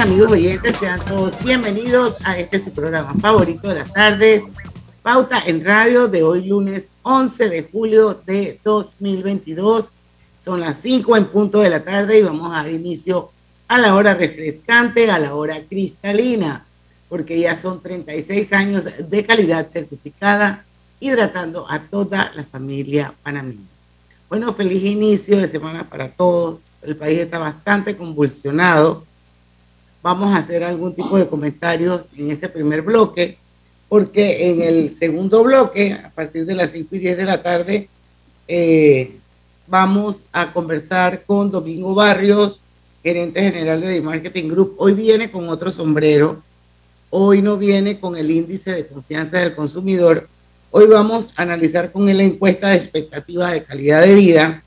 Tardes, amigos oyentes. Sean todos bienvenidos a este su programa favorito de las tardes, Pauta en Radio, de hoy lunes 11 de julio de 2022. Son las 5 en punto de la tarde y vamos a dar inicio a la hora refrescante, a la hora cristalina, porque ya son 36 años de calidad certificada, hidratando a toda la familia panameña. Bueno, feliz inicio de semana para todos. El país está bastante convulsionado vamos a hacer algún tipo de comentarios en este primer bloque, porque en el segundo bloque, a partir de las 5 y 10 de la tarde, eh, vamos a conversar con Domingo Barrios, gerente general de The Marketing Group. Hoy viene con otro sombrero, hoy no viene con el índice de confianza del consumidor. Hoy vamos a analizar con él la encuesta de expectativa de calidad de vida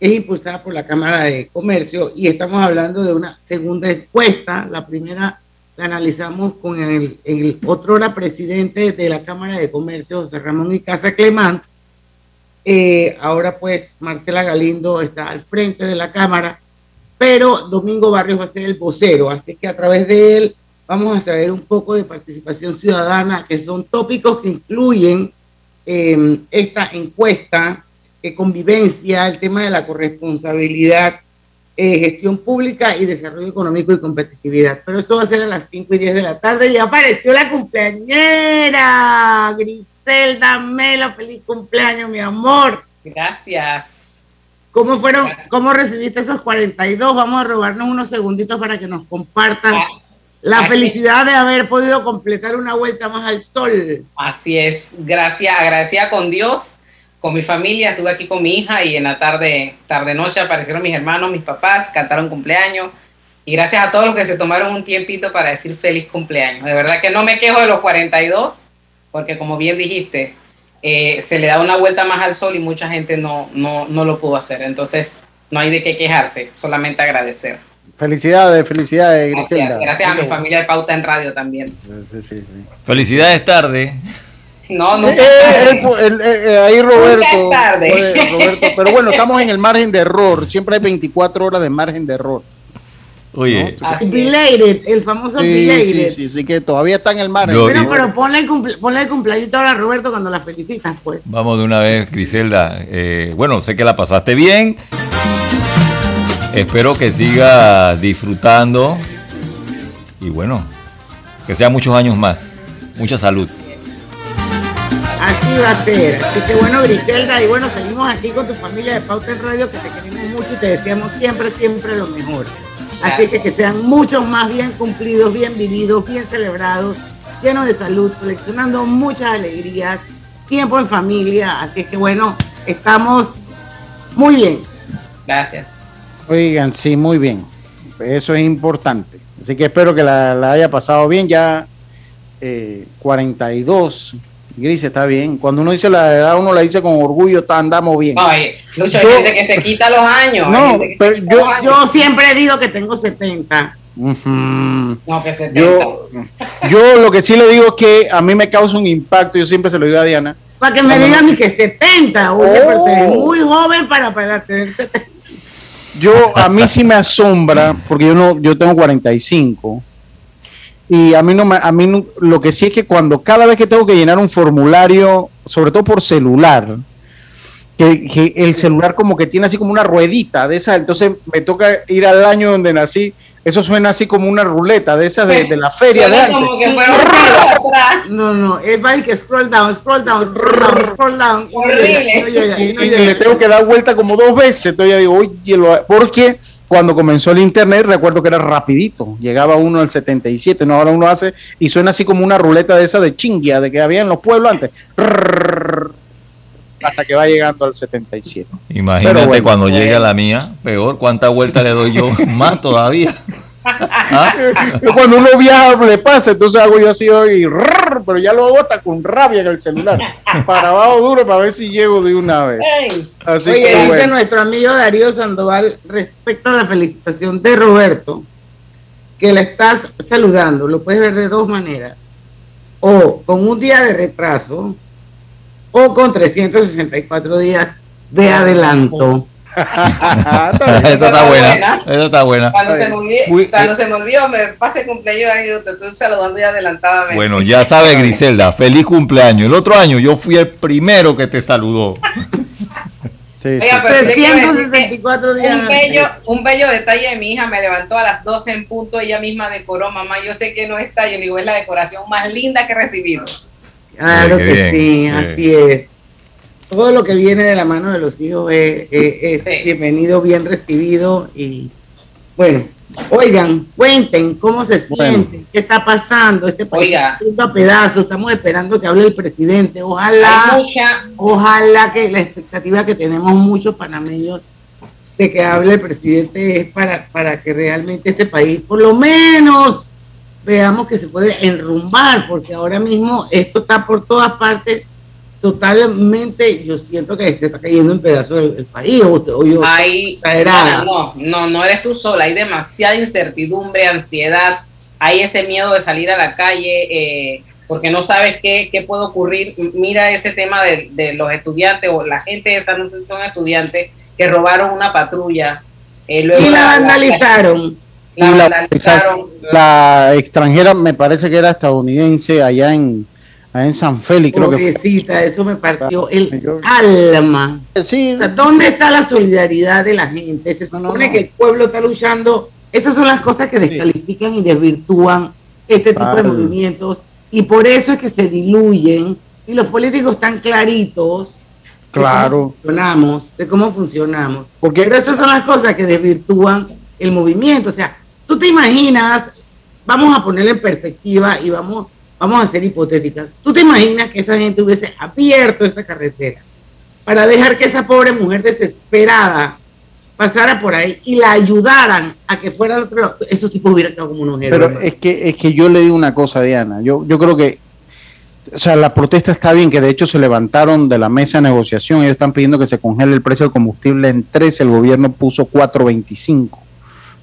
es impulsada por la Cámara de Comercio y estamos hablando de una segunda encuesta. La primera la analizamos con el, otro hora presidente de la Cámara de Comercio, José Ramón y Casa Clemant. Eh, ahora pues Marcela Galindo está al frente de la Cámara, pero Domingo Barrios va a ser el vocero, así que a través de él vamos a saber un poco de participación ciudadana, que son tópicos que incluyen eh, esta encuesta convivencia, el tema de la corresponsabilidad, eh, gestión pública y desarrollo económico y competitividad. Pero eso va a ser a las 5 y 10 de la tarde y apareció la cumpleañera, Griselda Melo, feliz cumpleaños, mi amor. Gracias. ¿Cómo fueron, cómo recibiste esos 42? Vamos a robarnos unos segunditos para que nos compartan ah, la felicidad de haber podido completar una vuelta más al sol. Así es, gracias, agradecida con Dios con mi familia, estuve aquí con mi hija y en la tarde, tarde noche aparecieron mis hermanos, mis papás, cantaron cumpleaños y gracias a todos los que se tomaron un tiempito para decir feliz cumpleaños. De verdad que no me quejo de los 42, porque como bien dijiste, eh, se le da una vuelta más al sol y mucha gente no, no, no lo pudo hacer. Entonces, no hay de qué quejarse, solamente agradecer. Felicidades, felicidades, Griselda. Gracias, a mi familia de Pauta en Radio también. Sí, sí, felicidades tarde. No, no. Eh, eh, eh, ahí Roberto, Roberto. Pero bueno, estamos en el margen de error. Siempre hay 24 horas de margen de error. Oye. Belated, el famoso sí, belated. Sí, sí, sí, que todavía está en el margen. Pero, pero ponle, el ponle el cumpleaños ahora a Roberto cuando la felicitas, pues. Vamos de una vez, Griselda. bueno, sé que la pasaste bien. Espero que siga disfrutando. Y bueno, que sea muchos años más. Mucha salud. Así va a ser. Así que bueno, Griselda, y bueno, seguimos aquí con tu familia de Pauta en Radio, que te queremos mucho y te deseamos siempre, siempre lo mejor. Así que que sean muchos más bien cumplidos, bien vividos, bien celebrados, llenos de salud, coleccionando muchas alegrías, tiempo en familia. Así que bueno, estamos muy bien. Gracias. Oigan, sí, muy bien. Eso es importante. Así que espero que la, haya pasado bien. Ya eh, 42 Gris, está bien. Cuando uno dice la edad, uno la dice con orgullo, está, andamos bien. Ay, mucha gente que se quita los años. No, pero yo, yo siempre digo que tengo 70. No, que 70. Yo, yo lo que sí le digo es que a mí me causa un impacto, yo siempre se lo digo a Diana. Para que me digan ni que 70, oye, pero te oh. muy joven para, para tener Yo, a mí sí me asombra, porque yo no, yo tengo 45 y a mí no a mí lo que sí es que cuando cada vez que tengo que llenar un formulario, sobre todo por celular, que, el celular como que tiene así como una ruedita de esa, entonces me toca ir al año donde nací eso suena así como una ruleta de esas de, la feria de antes. no, no, es va que scroll down, scroll down, scroll down, scroll down. Y, le tengo que dar vuelta como dos veces. Entonces ya digo, oye, porque cuando comenzó el internet, recuerdo que era rapidito, llegaba uno al 77, no ahora uno hace y suena así como una ruleta de esa de chingia, de que había en los pueblos antes. hasta que va llegando al 77. Imagínate cuando llegue a la mía, peor, cuánta vuelta le doy yo más todavía. ¿Ah? Cuando uno viaja le pasa, entonces hago yo así hoy, pero ya lo hago hasta con rabia en el celular. Para abajo duro para ver si llego de una vez. Así Oye, dice nuestro amigo Darío Sandoval respecto a la felicitación de Roberto, que le estás saludando. Lo puedes ver de dos maneras. O con un día de retraso o con 364 días de adelanto. Eso está buena. Eso está buena. Cuando, se, me olvidó, cuando se me olvidó, me pase cumpleaños ahí, te estoy saludando ya adelantadamente. Bueno, ya sabes, Griselda, feliz cumpleaños. El otro año yo fui el primero que te saludó. Sí, 364 días. Un bello, un bello detalle de mi hija me levantó a las 12 en punto, ella misma decoró, mamá, yo sé que no está, yo digo, es la decoración más linda que he recibido. Claro que sí, así es todo lo que viene de la mano de los hijos es, bienvenido, bien recibido y bueno, oigan, cuenten cómo se sienten, qué está pasando, este país está a pedazos, estamos esperando que hable el presidente, ojalá, ojalá que la expectativa que tenemos muchos panameños de que hable el presidente es para, para que realmente este país por lo menos veamos que se puede enrumbar, porque ahora mismo esto está por todas partes totalmente, yo siento que se está cayendo en pedazos el, país. O, yo, no, no, no, eres tú sola, hay demasiada incertidumbre, ansiedad, hay ese miedo de salir a la calle eh, porque no sabes qué, qué, puede ocurrir. Mira ese tema de, de, los estudiantes o la gente de esa no son estudiantes que robaron una patrulla. Eh, y la, vandalizaron. La, vandalizaron. la extranjera me parece que era estadounidense allá en en San Félix, creo que eso me partió el alma. Sí. ¿Dónde está la solidaridad de la gente? Se supone que el pueblo está luchando. Esas son las cosas que descalifican y desvirtúan este tipo de movimientos. Y por eso es que se diluyen. Y los políticos están claritos. Claro. De cómo funcionamos, de cómo funcionamos. Porque Pero esas son las cosas que desvirtúan el movimiento. O sea, tú te imaginas, vamos a ponerlo en perspectiva y vamos vamos a ser hipotéticas, ¿tú te imaginas que esa gente hubiese abierto esa carretera para dejar que esa pobre mujer desesperada pasara por ahí y la ayudaran a que fuera otro lado? Esos tipos hubieran quedado como unos héroes. Pero es que, es que yo le digo una cosa, Diana, yo, yo creo que o sea, la protesta está bien, que de hecho se levantaron de la mesa de negociación, ellos están pidiendo que se congele el precio del combustible en 3, el gobierno puso 4.25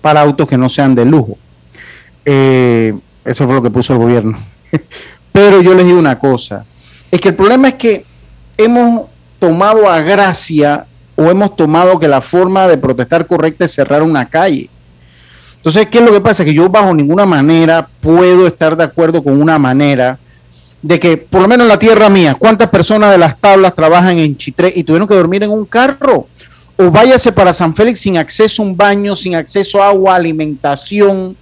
para autos que no sean de lujo. Eh, eso fue lo que puso el gobierno. Pero yo les digo una cosa, es que el problema es que hemos tomado a gracia o hemos tomado que la forma de protestar correcta es cerrar una calle. Entonces, ¿qué es lo que pasa? Que yo bajo ninguna manera puedo estar de acuerdo con una manera de que, por lo menos en la tierra mía, ¿cuántas personas de las tablas trabajan en Chitré y tuvieron que dormir en un carro? O váyase para San Félix sin acceso a un baño, sin acceso a agua, alimentación,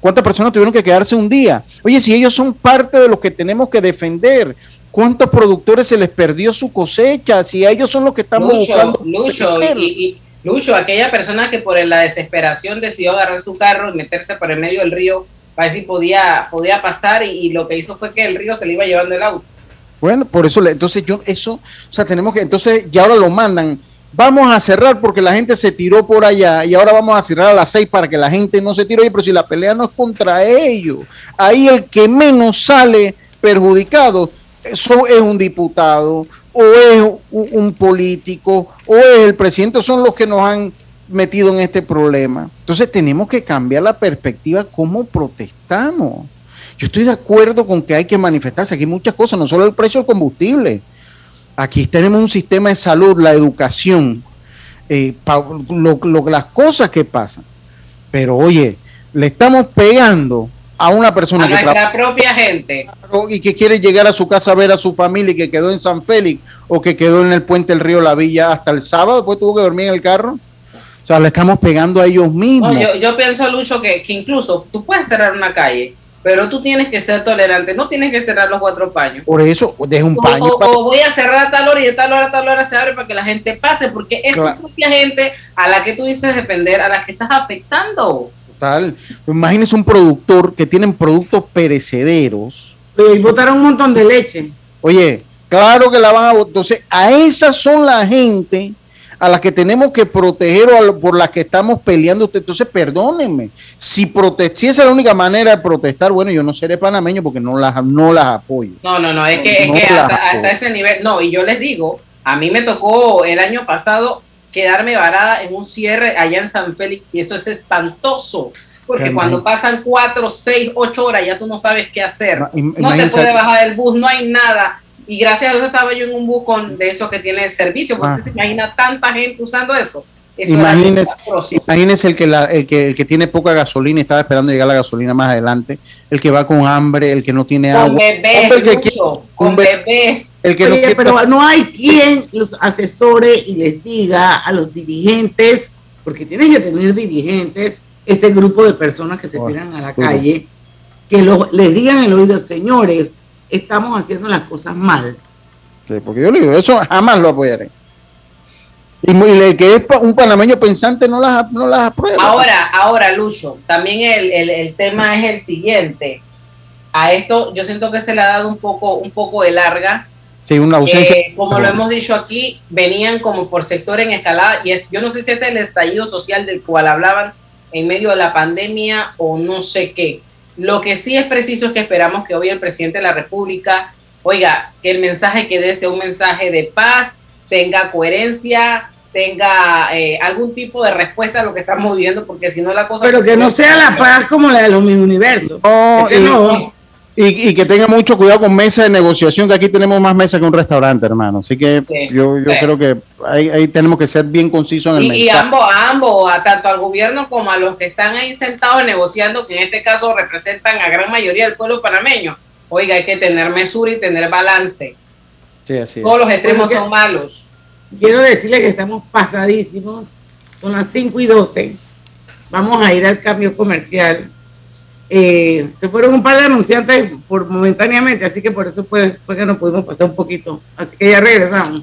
¿Cuántas personas tuvieron que quedarse un día? Oye, si ellos son parte de los que tenemos que defender, ¿cuántos productores se les perdió su cosecha? Si ellos son los que estamos buscando. Lucho, y, Lucho, aquella persona que por la desesperación decidió agarrar su carro y meterse por el medio del río para ver si podía, podía pasar y, lo que hizo fue que el río se le iba llevando el auto. Bueno, por eso, entonces yo, eso, o sea, tenemos que, entonces ya ahora lo mandan vamos a cerrar porque la gente se tiró por allá y ahora vamos a cerrar a las seis para que la gente no se tire. pero si la pelea no es contra ellos, ahí el que menos sale perjudicado eso es un diputado o es un político o es el presidente, son los que nos han metido en este problema. Entonces tenemos que cambiar la perspectiva cómo protestamos. Yo estoy de acuerdo con que hay que manifestarse. Aquí hay muchas cosas, no solo el precio del combustible Aquí tenemos un sistema de salud, la educación, eh, las cosas que pasan. Pero oye, le estamos pegando a una persona a que nuestra propia gente y que quiere llegar a su casa a ver a su familia y que quedó en San Félix o que quedó en el puente del río La Villa hasta el sábado, después tuvo que dormir en el carro. O sea, le estamos pegando a ellos mismos. yo, yo, pienso, Lucho, que, que incluso tú puedes cerrar una calle, pero tú tienes que ser tolerante, no tienes que cerrar los cuatro paños. Por eso, deja un paño. O, voy a cerrar a tal hora y de tal hora a tal hora se abre para que la gente pase, porque es tu propia gente a la que tú dices defender, a la que estás afectando. Total. Imagínese un productor que tienen productos perecederos. Y botaron un montón de leche. Oye, claro que la van a botar. Entonces, a esas son la gente a las que tenemos que proteger o por las que estamos peleando usted. Entonces, perdónenme, si, si esa es la única manera de protestar, bueno, yo no seré panameño porque no las, no las apoyo. No, no, no, es que, hasta, ese nivel, no, y yo les digo, a mí me tocó el año pasado quedarme varada en un cierre allá en San Félix y eso es espantoso. Porque cuando pasan cuatro, seis, ocho horas ya tú no sabes qué hacer. No, no te puedes bajar del bus, no hay nada y gracias a Dios estaba yo en un bus con de eso que tiene servicio, porque ah. se imagina tanta gente usando eso. imagínese, el que, la, el, que, el que tiene poca gasolina y estaba esperando llegar la gasolina más adelante, el que va con hambre, el que no tiene con agua. Bebés, el que con bebés. El que no pero no hay quien los asesore y les diga a los dirigentes, porque tienen que tener dirigentes, ese grupo de personas que se tiran a la calle, que les digan el oído, señores, estamos haciendo las cosas mal. Sí, porque yo le digo, eso jamás lo apoyaré. Y el que es un panameño pensante no las, no las aprueba. Ahora, ahora, Lucho, también el, el, tema es el siguiente. A esto yo siento que se le ha dado un poco, un poco de larga. Sí, una ausencia. como lo hemos dicho aquí, venían como por sector en escalada. Y yo no sé si este es el estallido social del cual hablaban en medio de la pandemia o no sé qué. Lo que sí es preciso es que esperamos que hoy el presidente de la República, oiga, que el mensaje que dé sea un mensaje de paz, tenga coherencia, tenga eh, algún tipo de respuesta a lo que estamos viviendo, porque si no la cosa... Pero que no sea la paz como la de los universos. no. Y, que tenga mucho cuidado con mesa de negociación, que aquí tenemos más mesa que un restaurante, hermano. Así que yo, yo creo que ahí, tenemos que ser bien concisos en el y, Y ambos, ambos, a tanto al gobierno como a los que están ahí sentados negociando, que en este caso representan a gran mayoría del pueblo panameño. Oiga, hay que tener mesura y tener balance. Sí, así Todos los extremos son malos. Quiero decirle que estamos pasadísimos, son las 5 y 12. Vamos a ir al cambio comercial eh, se fueron un par de anunciantes por momentáneamente, así que por eso fue, fue que nos pudimos pasar un poquito. Así que ya regresamos.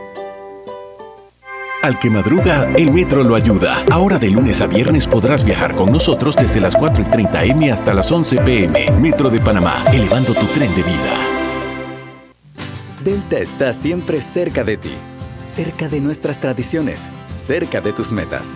Al que madruga, el metro lo ayuda. Ahora de lunes a viernes podrás viajar con nosotros desde las 4 y 30 M hasta las 11 PM. Metro de Panamá, elevando tu tren de vida. Delta está siempre cerca de ti cerca de nuestras tradiciones, cerca de tus metas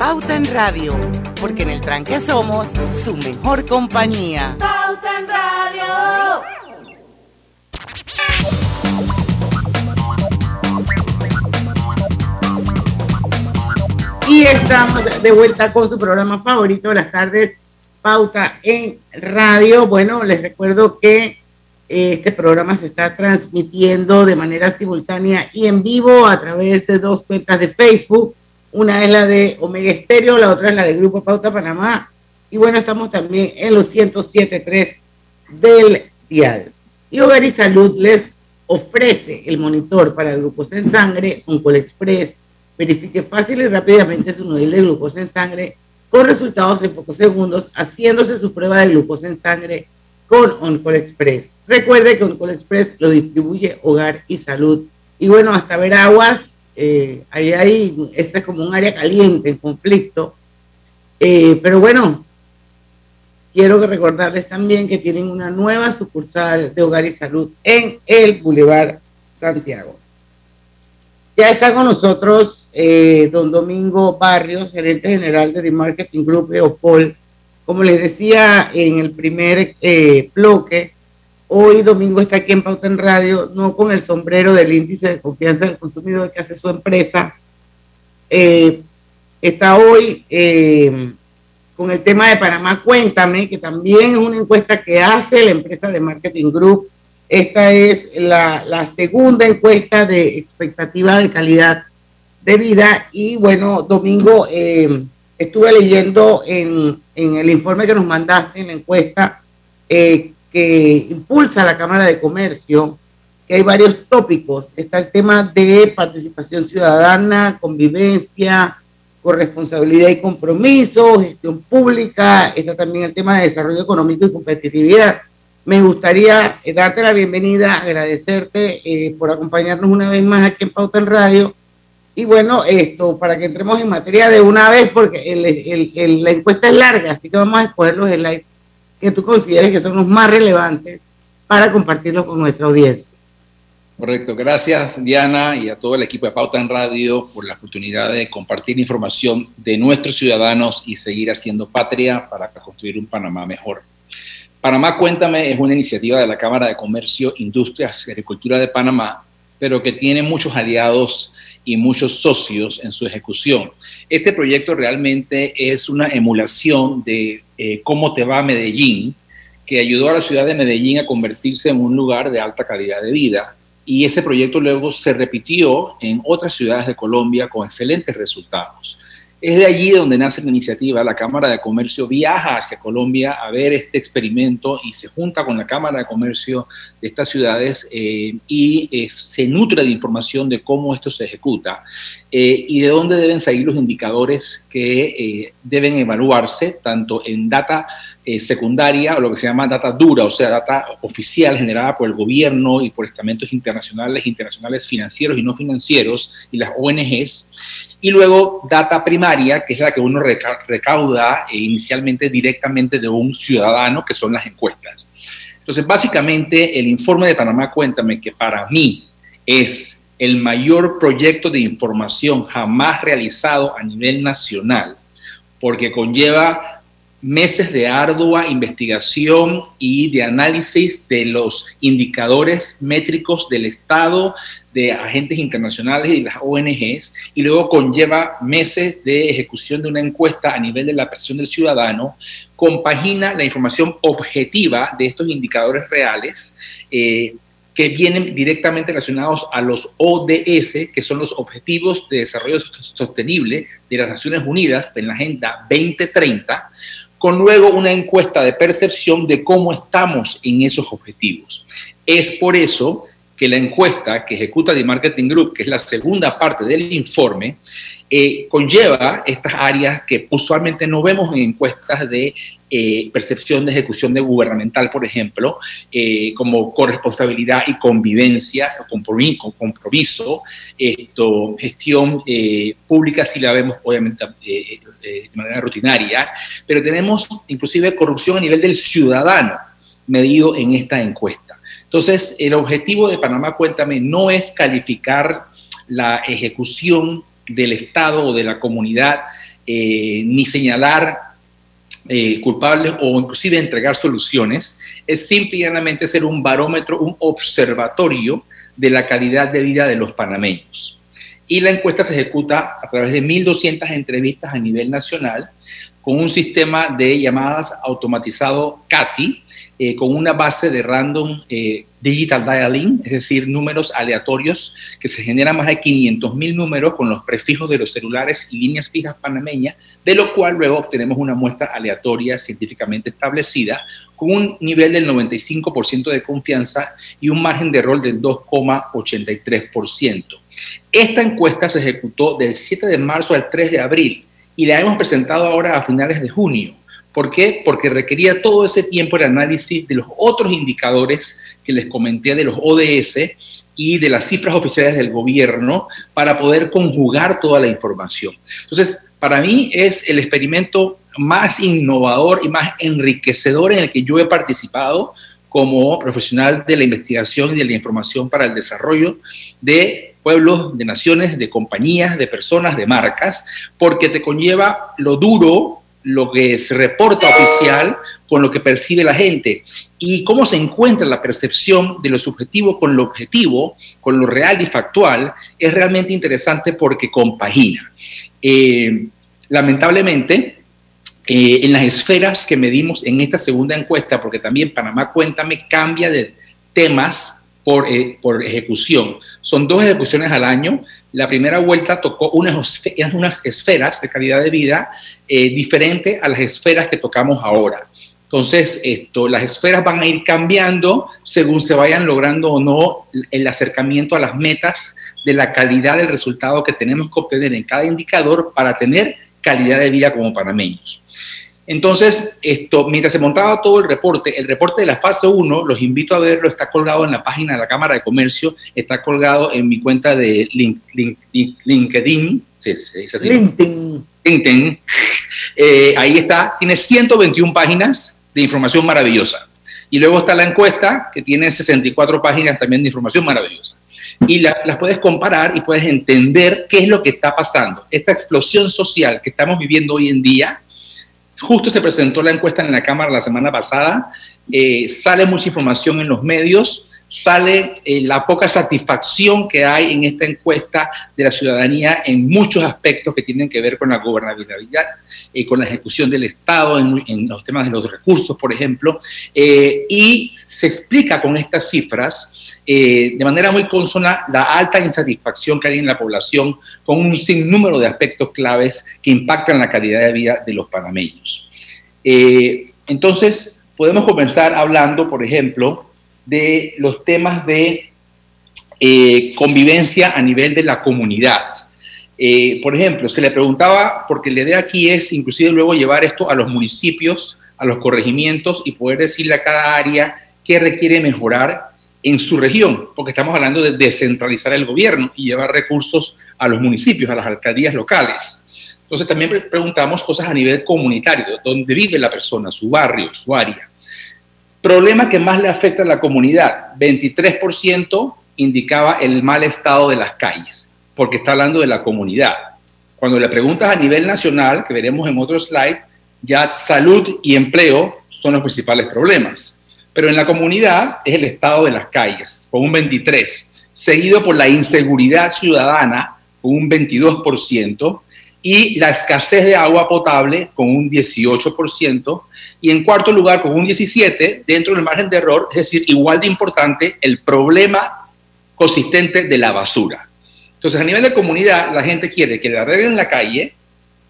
Pauta en Radio, porque en el tranque somos su mejor compañía. Pauta en Radio. Y estamos de vuelta con su programa favorito de las tardes, Pauta en Radio. Bueno, les recuerdo que eh, este programa se está transmitiendo de manera simultánea y en vivo a través de dos cuentas de Facebook. Una es la de Omega Estéreo, la otra es la de Grupo Pauta Panamá. Y bueno, estamos también en los 107.3 del dial. Y Hogar y Salud les ofrece el monitor para grupos en sangre, Oncol Express, Verifique fácil y rápidamente su nivel de glucosa en sangre con resultados en pocos segundos, haciéndose su prueba de glucosa en sangre con Oncol Express. Recuerde que Oncol Express lo distribuye Hogar y Salud. Y bueno, hasta ver aguas, eh, ahí hay, ese es como un área caliente en conflicto. Eh, pero bueno, quiero recordarles también que tienen una nueva sucursal de Hogar y Salud en el Boulevard Santiago. Ya está con nosotros eh, don Domingo Barrios, gerente general de The Marketing Group de Opol. Como les decía en el primer eh, bloque, hoy Domingo está aquí en Pauta en Radio, no con el sombrero del índice de confianza del consumidor que hace su empresa. Eh, está hoy con el tema de Panamá Cuéntame, que también es una encuesta que hace la empresa de Marketing Group. Esta es la, segunda encuesta de expectativa de calidad de vida. Y bueno, Domingo, eh, estuve leyendo en, el informe que nos mandaste, en la encuesta eh, que impulsa la Cámara de Comercio, que hay varios tópicos. Está el tema de participación ciudadana, convivencia, corresponsabilidad y compromiso, gestión pública, está también el tema de desarrollo económico y competitividad. Me gustaría eh, darte la bienvenida, agradecerte por acompañarnos una vez más aquí en Pauta en Radio y bueno, esto, para que entremos en materia de una vez, porque la encuesta es larga, así que vamos a escoger los slides que tú consideres que son los más relevantes para compartirlos con nuestra audiencia. Correcto, gracias Diana y a todo el equipo de Pauta en Radio por la oportunidad de compartir información de nuestros ciudadanos y seguir haciendo patria para construir un Panamá mejor. Panamá Cuéntame es una iniciativa de la Cámara de Comercio, Industrias y Agricultura de Panamá, pero que tiene muchos aliados y muchos socios en su ejecución. Este proyecto realmente es una emulación de eh, cómo te va Medellín, que ayudó a la ciudad de Medellín a convertirse en un lugar de alta calidad de vida. Y ese proyecto luego se repitió en otras ciudades de Colombia con excelentes resultados. Es de allí donde nace la iniciativa. La Cámara de Comercio viaja hacia Colombia a ver este experimento y se junta con la Cámara de Comercio de estas ciudades eh, y eh, se nutre de información de cómo esto se ejecuta eh, y de dónde deben salir los indicadores que deben evaluarse, tanto en data secundaria o lo que se llama data dura, o sea, data oficial generada por el gobierno y por estamentos internacionales, internacionales financieros y no financieros y las ONGs, y luego data primaria, que es la que uno recauda eh, inicialmente directamente de un ciudadano, que son las encuestas. Entonces, básicamente, el informe de Panamá Cuéntame, que para mí es el mayor proyecto de información jamás realizado a nivel nacional, porque conlleva meses de ardua investigación y de análisis de los indicadores métricos del Estado, de agentes internacionales y las ONGs, y luego conlleva meses de ejecución de una encuesta a nivel de la presión del ciudadano, compagina la información objetiva de estos indicadores reales, eh, que vienen directamente relacionados a los ODS, que son los Objetivos de Desarrollo Sostenible de las Naciones Unidas en la Agenda 2030, con luego una encuesta de percepción de cómo estamos en esos objetivos. Es por eso que la encuesta que ejecuta The Marketing Group, que es la segunda parte del informe, eh, conlleva estas áreas que usualmente no vemos en encuestas de eh, percepción de ejecución de gubernamental, por ejemplo, eh, como corresponsabilidad y convivencia, compromiso, compromiso gestión pública, si la vemos obviamente de manera rutinaria, pero tenemos inclusive corrupción a nivel del ciudadano medido en esta encuesta. Entonces, el objetivo de Panamá Cuéntame no es calificar la ejecución del Estado o de la comunidad, eh, ni señalar eh, culpables o inclusive entregar soluciones, es simplemente ser un barómetro, un observatorio de la calidad de vida de los panameños. Y la encuesta se ejecuta a través de 1.200 entrevistas a nivel nacional con un sistema de llamadas automatizado CATI, eh, con una base de random eh, digital dialing, es decir, números aleatorios que se generan más de 500 mil números con los prefijos de los celulares y líneas fijas panameñas, de lo cual luego obtenemos una muestra aleatoria científicamente establecida con un nivel del 95% de confianza y un margen de error del 2,83%. Esta encuesta se ejecutó del 7 de marzo al 3 de abril y la hemos presentado ahora a finales de junio. ¿Por qué? Porque requería todo ese tiempo el análisis de los otros indicadores que les comenté de los ODS y de las cifras oficiales del gobierno para poder conjugar toda la información. Entonces, para mí es el experimento más innovador y más enriquecedor en el que yo he participado como profesional de la investigación y de la información para el desarrollo de pueblos, de naciones, de compañías, de personas, de marcas, porque te conlleva lo duro lo que se reporta oficial con lo que percibe la gente y cómo se encuentra la percepción de lo subjetivo con lo objetivo, con lo real y factual, es realmente interesante porque compagina. Eh, lamentablemente, eh, en las esferas que medimos en esta segunda encuesta, porque también Panamá Cuéntame cambia de temas por, eh, por ejecución. Son dos ejecuciones al año. La primera vuelta tocó unas, unas esferas de calidad de vida eh, diferente a las esferas que tocamos ahora. Entonces, esto, las esferas van a ir cambiando según se vayan logrando o no el acercamiento a las metas de la calidad del resultado que tenemos que obtener en cada indicador para tener calidad de vida como panameños. Entonces, esto, mientras se montaba todo el reporte, el reporte de la fase 1, los invito a verlo, está colgado en la página de la Cámara de Comercio, está colgado en mi cuenta de LinkedIn, sí, LinkedIn. LinkedIn. Eh, ahí está, tiene 121 páginas de información maravillosa. Y luego está la encuesta, que tiene 64 páginas también de información maravillosa. Y las puedes comparar y puedes entender qué es lo que está pasando. Esta explosión social que estamos viviendo hoy en día, justo se presentó la encuesta en la Cámara la semana pasada, eh, sale mucha información en los medios, sale eh, la poca satisfacción que hay en esta encuesta de la ciudadanía en muchos aspectos que tienen que ver con la gobernabilidad y con la ejecución del Estado en, los temas de los recursos, por ejemplo, eh, y se explica con estas cifras eh, de manera muy consona la alta insatisfacción que hay en la población con un sinnúmero de aspectos claves que impactan la calidad de vida de los panameños. entonces, podemos comenzar hablando, por ejemplo, de los temas de eh, convivencia a nivel de la comunidad. Eh, por ejemplo, se le preguntaba, porque la idea aquí es inclusive luego llevar esto a los municipios, a los corregimientos y poder decirle a cada área qué requiere mejorar en su región, porque estamos hablando de descentralizar el gobierno y llevar recursos a los municipios, a las alcaldías locales. Entonces también preguntamos cosas a nivel comunitario, dónde vive la persona, su barrio, su área. Problema que más le afecta a la comunidad, 23% indicaba el mal estado de las calles, porque está hablando de la comunidad. Cuando le preguntas a nivel nacional, que veremos en otro slide, ya salud y empleo son los principales problemas. Pero en la comunidad es el estado de las calles, con un 23%, seguido por la inseguridad ciudadana, con un 22%, y la escasez de agua potable con un 18%, y en cuarto lugar con un 17% dentro del margen de error, es decir, igual de importante el problema consistente de la basura. Entonces, a nivel de comunidad, la gente quiere que le arreglen la calle,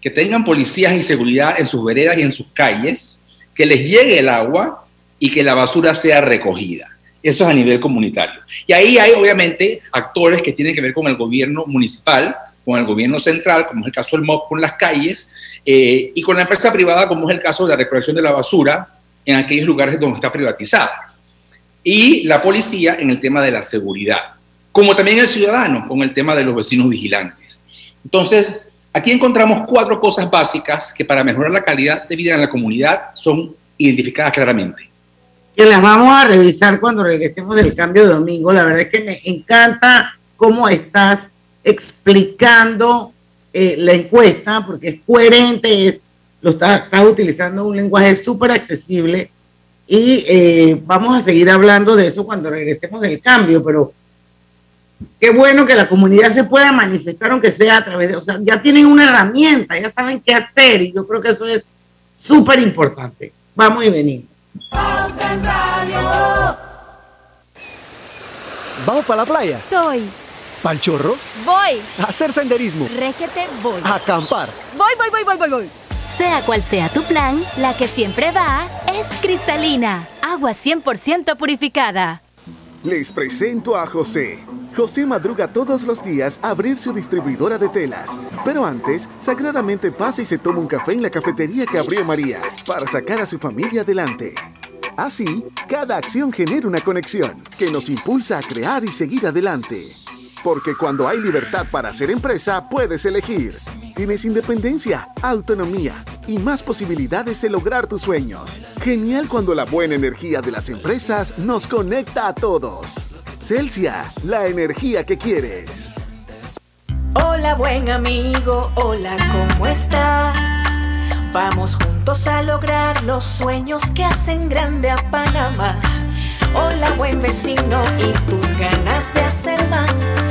que tengan policías y seguridad en sus veredas y en sus calles, que les llegue el agua y que la basura sea recogida. Eso es a nivel comunitario. Y ahí hay obviamente actores que tienen que ver con el gobierno municipal, con el gobierno central, como es el caso del MOP con las calles, eh, y con la empresa privada, como es el caso de la recolección de la basura en aquellos lugares donde está privatizada. Y la policía en el tema de la seguridad, como también el ciudadano con el tema de los vecinos vigilantes. Entonces, aquí encontramos cuatro cosas básicas que para mejorar la calidad de vida en la comunidad son identificadas claramente. Las vamos a revisar cuando regresemos del cambio de domingo. La verdad es que me encanta cómo estás explicando eh, la encuesta, porque es coherente, lo estás está utilizando un lenguaje súper accesible y eh, vamos a seguir hablando de eso cuando regresemos del cambio, pero qué bueno que la comunidad se pueda manifestar, aunque sea a través de, o sea, ya tienen una herramienta, ya saben qué hacer y yo creo que eso es súper importante. Vamos y venimos. ¿Vamos para la playa? Estoy. ¿Pal chorro? Voy. A hacer senderismo. Régete, voy. A acampar. Voy, voy, voy, voy, voy, voy. Sea cual sea tu plan, la que siempre va es cristalina. Agua 100% purificada. Les presento a José. José madruga todos los días a abrir su distribuidora de telas. Pero antes, sagradamente pasa y se toma un café en la cafetería que abrió María para sacar a su familia adelante. Así, cada acción genera una conexión que nos impulsa a crear y seguir adelante. Porque cuando hay libertad para hacer empresa, puedes elegir. Tienes independencia, autonomía y más posibilidades de lograr tus sueños. Genial cuando la buena energía de las empresas nos conecta a todos. Celsia, la energía que quieres. Hola buen amigo, hola, ¿cómo estás? Vamos juntos a lograr los sueños que hacen grande a Panamá. Hola buen vecino y tus ganas de hacer más.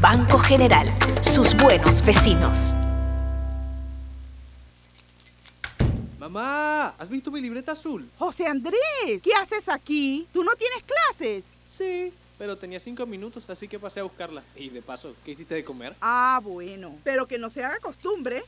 Banco General, sus buenos vecinos. Mamá, ¿has visto mi libreta azul? José Andrés, ¿qué haces aquí? ¿Tú no tienes clases? Sí, pero tenía cinco minutos, así que pasé a buscarla. Y de paso, ¿qué hiciste de comer? Ah, bueno, pero que no se haga costumbre.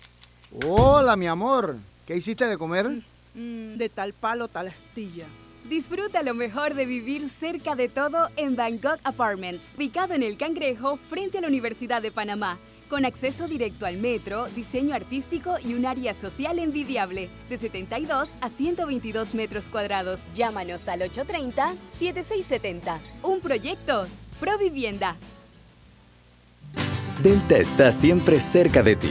Hola, mi amor. ¿Qué hiciste de comer? Mm, de tal palo, tal astilla. Disfruta lo mejor de vivir cerca de todo en Bangkok Apartments, ubicado en el Cangrejo frente a la Universidad de Panamá, con acceso directo al metro, diseño artístico y un área social envidiable, de 72 a 122 metros cuadrados. Llámanos al 830-7670. Un proyecto, Provivienda. Delta está siempre cerca de ti,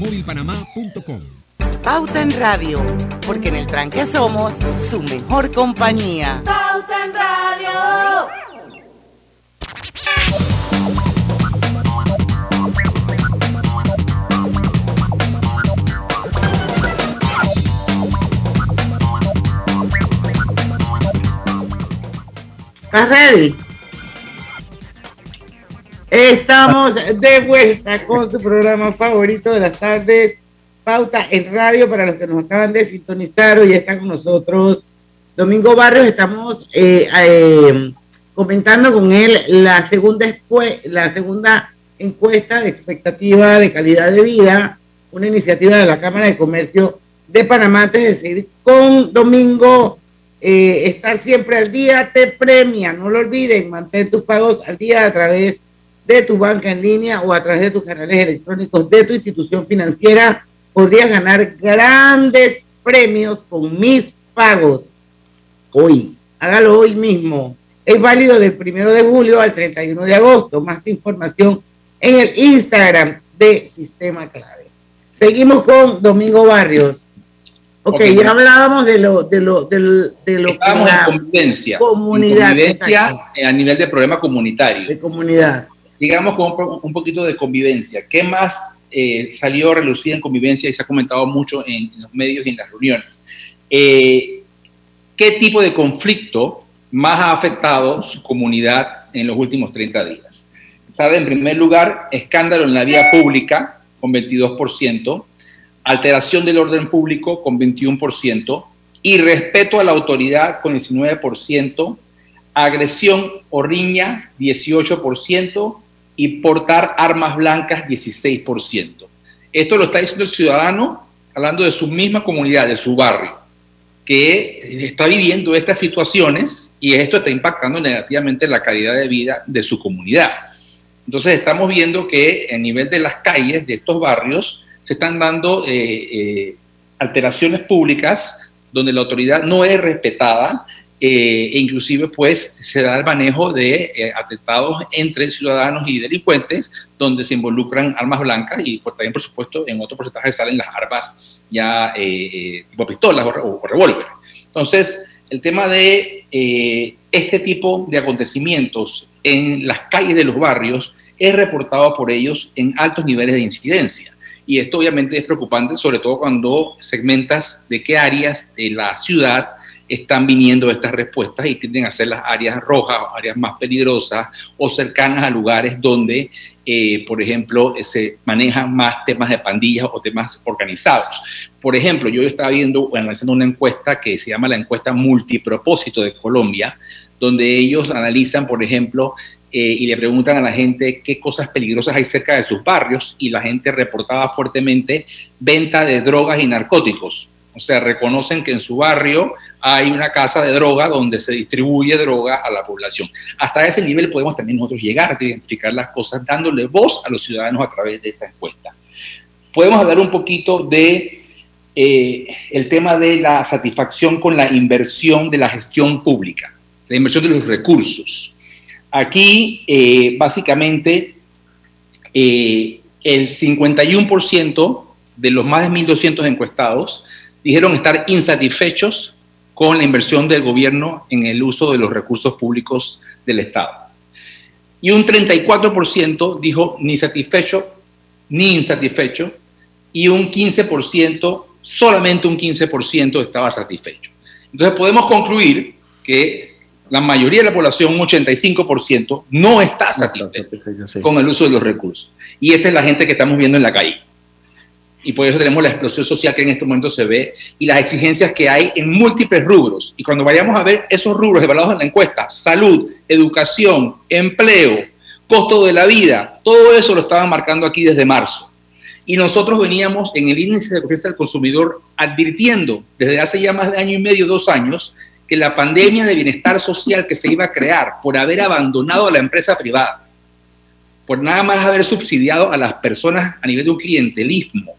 móvilpanamá.com. Pauta en Radio, porque en el tranque somos su mejor compañía. Pauta en Radio. ¿Estás ready? Estamos de vuelta con su programa favorito de las tardes, Pauta en Radio, para los que nos acaban de sintonizar. Hoy está con nosotros Domingo Barrios. Estamos eh, eh, comentando con él la segunda, la segunda encuesta de expectativa de calidad de vida, una iniciativa de la Cámara de Comercio de Panamá. Antes de seguir con Domingo, eh, estar siempre al día te premia. No lo olviden, mantén tus pagos al día a través de tu banca en línea o a través de tus canales electrónicos de tu institución financiera. Podrías ganar grandes premios con mis pagos. Hoy, hágalo hoy mismo. Es válido del primero de julio al 31 de agosto. Más información en el Instagram de Sistema Clave. Seguimos con Domingo Barrios. Ok, ya hablábamos de lo, de lo, de lo, que la convivencia, comunidad. convivencia a nivel de problema comunitario. De comunidad. Sigamos con un poquito de convivencia. ¿Qué más eh, salió a relucir en convivencia y se ha comentado mucho en, los medios y en las reuniones? Eh, ¿Qué tipo de conflicto más ha afectado su comunidad en los últimos 30 días? Sabe, en primer lugar, escándalo en la vía pública con 22%, alteración del orden público con 21%, y respeto a la autoridad con 19%, agresión o riña 18% y portar armas blancas 16%. Esto lo está diciendo el ciudadano hablando de su misma comunidad, de su barrio, que está viviendo estas situaciones y esto está impactando negativamente la calidad de vida de su comunidad. Entonces estamos viendo que a nivel de las calles de estos barrios se están dando eh, eh, alteraciones públicas donde la autoridad no es respetada eh, e inclusive pues se da el manejo de atentados entre ciudadanos y delincuentes donde se involucran armas blancas y por, también por supuesto en otro porcentaje salen las armas ya tipo pistolas o, o revólveres. Entonces el tema de este tipo de acontecimientos en las calles de los barrios es reportado por ellos en altos niveles de incidencia. Y esto obviamente es preocupante, sobre todo cuando segmentas de qué áreas de la ciudad están viniendo estas respuestas y tienden a ser las áreas rojas o áreas más peligrosas o cercanas a lugares donde, eh, por ejemplo, se manejan más temas de pandillas o temas organizados. Por ejemplo, yo estaba viendo, analizando una encuesta que se llama la encuesta multipropósito de Colombia, donde ellos analizan, por ejemplo, eh, y le preguntan a la gente qué cosas peligrosas hay cerca de sus barrios y la gente reportaba fuertemente venta de drogas y narcóticos. O sea, reconocen que en su barrio hay una casa de droga donde se distribuye droga a la población. Hasta ese nivel podemos también nosotros llegar a identificar las cosas dándole voz a los ciudadanos a través de esta encuesta. Podemos hablar un poquito de eh, el tema de la satisfacción con la inversión de la gestión pública, la inversión de los recursos. Aquí, eh, básicamente, eh, el 51% de los más de 1.200 encuestados dijeron estar insatisfechos con la inversión del gobierno en el uso de los recursos públicos del Estado. Y un 34% dijo ni satisfecho ni insatisfecho y un 15%, solamente un 15% estaba satisfecho. Entonces podemos concluir que la mayoría de la población, un 85%, no está satisfecha con el uso de los recursos. Y esta es la gente que estamos viendo en la calle. Y por eso tenemos la explosión social que en este momento se ve y las exigencias que hay en múltiples rubros. Y cuando vayamos a ver esos rubros evaluados en la encuesta, salud, educación, empleo, costo de la vida, todo eso lo estaban marcando aquí desde marzo. Y nosotros veníamos en el índice de confianza del consumidor advirtiendo desde hace ya más de año y medio, dos años, que la pandemia de bienestar social que se iba a crear por haber abandonado a la empresa privada, por nada más haber subsidiado a las personas a nivel de un clientelismo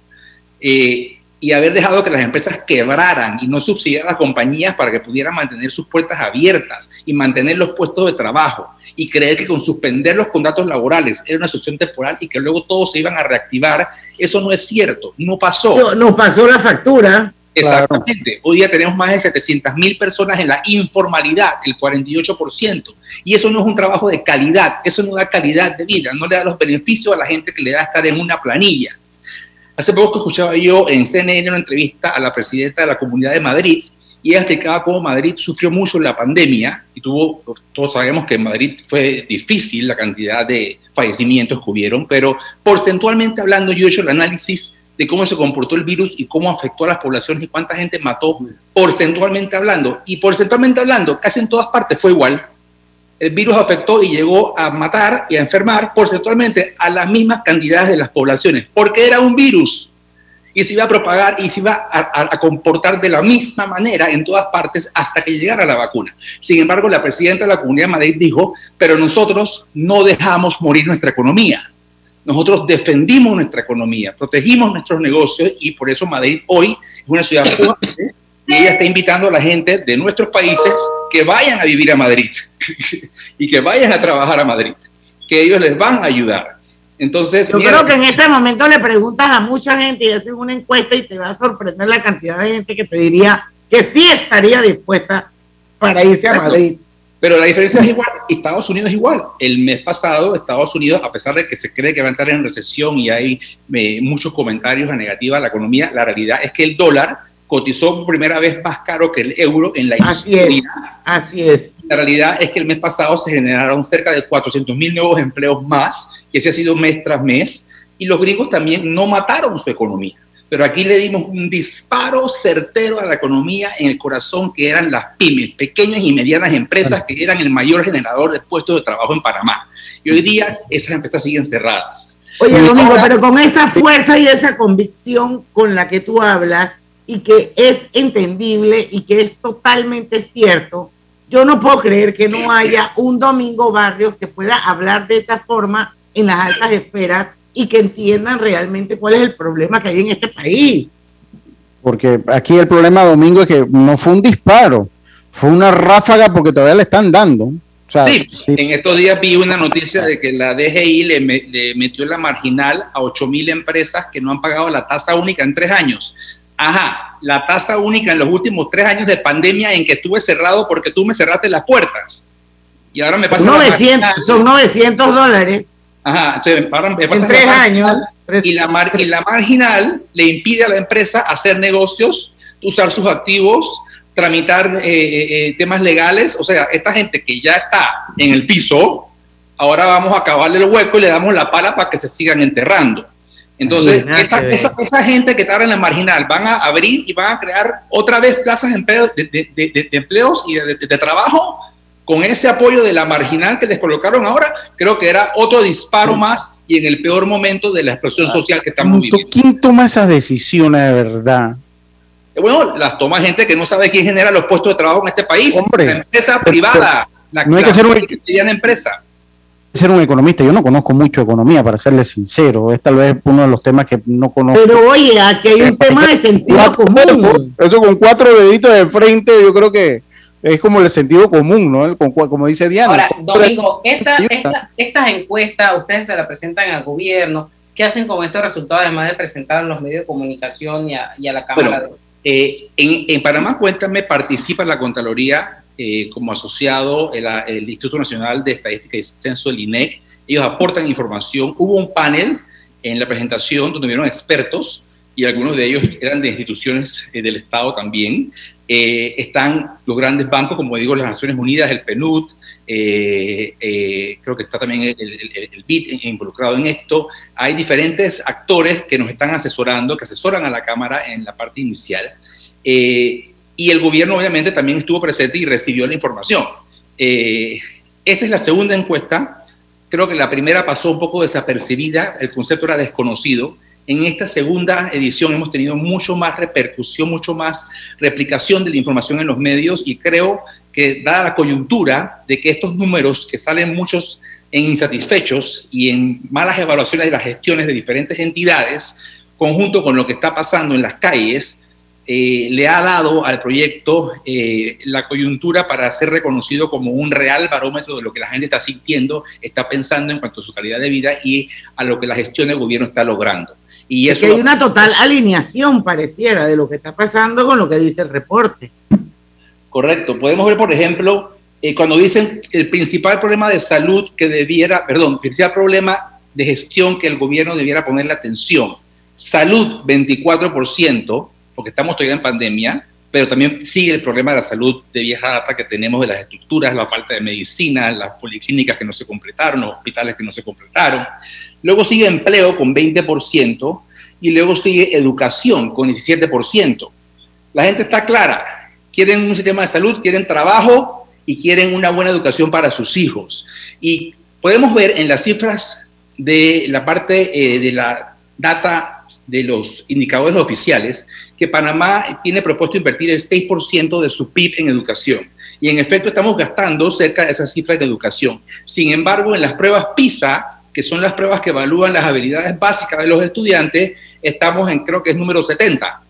eh, y haber dejado que las empresas quebraran y no subsidiar a las compañías para que pudieran mantener sus puertas abiertas y mantener los puestos de trabajo y creer que con suspender los contratos laborales era una solución temporal y que luego todos se iban a reactivar, eso no es cierto, no pasó. No, no pasó la factura. Exactamente. Hoy día tenemos más de 700 mil personas en la informalidad, el 48%. Y eso no es un trabajo de calidad, eso no da calidad de vida, no le da los beneficios a la gente que le da estar en una planilla. Hace poco escuchaba yo en CNN una entrevista a la presidenta de la Comunidad de Madrid y ella explicaba cómo Madrid sufrió mucho la pandemia y tuvo, todos sabemos que en Madrid fue difícil la cantidad de fallecimientos que hubieron, pero porcentualmente hablando yo he hecho el análisis de cómo se comportó el virus y cómo afectó a las poblaciones y cuánta gente mató porcentualmente hablando. Y porcentualmente hablando, casi en todas partes fue igual. El virus afectó y llegó a matar y a enfermar porcentualmente a las mismas cantidades de las poblaciones, porque era un virus y se iba a propagar y se iba a, comportar de la misma manera en todas partes hasta que llegara la vacuna. Sin embargo, la presidenta de la Comunidad de Madrid dijo, pero nosotros no dejamos morir nuestra economía. Nosotros defendimos nuestra economía, protegimos nuestros negocios y por eso Madrid hoy es una ciudad fuerte y ella está invitando a la gente de nuestros países que vayan a vivir a Madrid y que vayan a trabajar a Madrid, que ellos les van a ayudar. Entonces, yo creo que en este momento le preguntas a mucha gente y haces una encuesta y te va a sorprender la cantidad de gente que te diría que sí estaría dispuesta para irse a Madrid. Pero la diferencia es igual, Estados Unidos es igual. El mes pasado, Estados Unidos, a pesar de que se cree que va a entrar en recesión y hay eh, muchos comentarios a negativa a la economía, la realidad es que el dólar cotizó por primera vez más caro que el euro en la así historia. Es, así es. La realidad es que el mes pasado se generaron cerca de 400 mil nuevos empleos más, que ese ha sido mes tras mes, y los gringos también no mataron su economía pero aquí le dimos un disparo certero a la economía en el corazón que eran las pymes, pequeñas y medianas empresas que eran el mayor generador de puestos de trabajo en Panamá. Y hoy día esas empresas siguen cerradas. Oye, Domingo, pero con esa fuerza y esa convicción con la que tú hablas y que es entendible y que es totalmente cierto, yo no puedo creer que no haya un Domingo Barrios que pueda hablar de esa forma en las altas esferas y que entiendan realmente cuál es el problema que hay en este país. Porque aquí el problema, Domingo, es que no fue un disparo, fue una ráfaga porque todavía le están dando. sí, en estos días vi una noticia de que la DGI le, le metió en la marginal a 8 mil empresas que no han pagado la tasa única en tres años. Ajá, la tasa única en los últimos tres años de pandemia en que estuve cerrado porque tú me cerraste las puertas. Y ahora me pasa 900, son 900 dólares. Ajá, entonces ahora me en tres años. y, la mar, y la marginal le impide a la empresa hacer negocios, usar sus activos, tramitar eh, eh, eh, temas legales. O sea, esta gente que ya está en el piso, ahora vamos a acabarle el hueco y le damos la pala para que se sigan enterrando. Entonces, esa, esa, esa, gente que está en la marginal van a abrir y van a crear otra vez plazas de, empleo, de, de, de empleos y de, trabajo con ese apoyo de la marginal que les colocaron ahora, creo que era otro disparo más y en el peor momento de la explosión ah, social que estamos viviendo. ¿Quién toma esas decisiones de verdad? Eh, bueno, las toma gente que no sabe quién genera los puestos de trabajo en este país. Hombre, la empresa privada, la, no hay que ser una empresa. Ser un economista, yo no conozco mucho economía, para serle sincero, es tal vez uno de los temas que no conozco. Pero oye, aquí hay un tema de sentido común. Eso con cuatro deditos de frente, yo creo que es como el sentido común, ¿no? Como dice Diana. Ahora, Domingo, esta, esta, estas encuestas ustedes se las presentan al gobierno. ¿Qué hacen con estos resultados, además de presentar a los medios de comunicación y a, y a la Cámara? Bueno, eh, en, en, Panamá, cuéntame, participa en la Contraloría eh, como asociado el, el, Instituto Nacional de Estadística y Censo, el INEC. Ellos aportan información. Hubo un panel en la presentación donde vieron expertos y algunos de ellos eran de instituciones eh, del Estado también. Eh, están los grandes bancos, como digo, las Naciones Unidas, el PNUD, eh, eh, creo que está también el, el, el, involucrado en esto. Hay diferentes actores que nos están asesorando, que asesoran a la Cámara en la parte inicial. Y el gobierno obviamente también estuvo presente y recibió la información. esta es la segunda encuesta. Creo que la primera pasó un poco desapercibida, el concepto era desconocido en esta segunda edición hemos tenido mucho más repercusión, mucho más replicación de la información en los medios y creo que dada la coyuntura de que estos números que salen muchos en insatisfechos y en malas evaluaciones de las gestiones de diferentes entidades, conjunto con lo que está pasando en las calles, eh, le ha dado al proyecto eh, la coyuntura para ser reconocido como un real barómetro de lo que la gente está sintiendo, está pensando en cuanto a su calidad de vida y a lo que la gestión del gobierno está logrando. Y eso que hay una total alineación, pareciera, de lo que está pasando con lo que dice el reporte. Correcto. Podemos ver, por ejemplo, eh, cuando dicen el principal problema de salud que debiera, perdón, el principal problema de gestión que el gobierno debiera ponerle atención. Salud, 24%, porque estamos todavía en pandemia. pero también sigue el problema de la salud de vieja data que tenemos de las estructuras, la falta de medicina, las policlínicas que no se completaron, los hospitales que no se completaron. Luego sigue empleo con 20% y luego sigue educación con 17%. La gente está clara, quieren un sistema de salud, quieren trabajo y quieren una buena educación para sus hijos. Y podemos ver en las cifras de la parte eh, de la data de los indicadores oficiales que Panamá tiene propuesto invertir el 6% de su PIB en educación. Y en efecto estamos gastando cerca de esa cifra en educación. Sin embargo, en las pruebas PISA, que son las pruebas que evalúan las habilidades básicas de los estudiantes, estamos en creo que es número 70.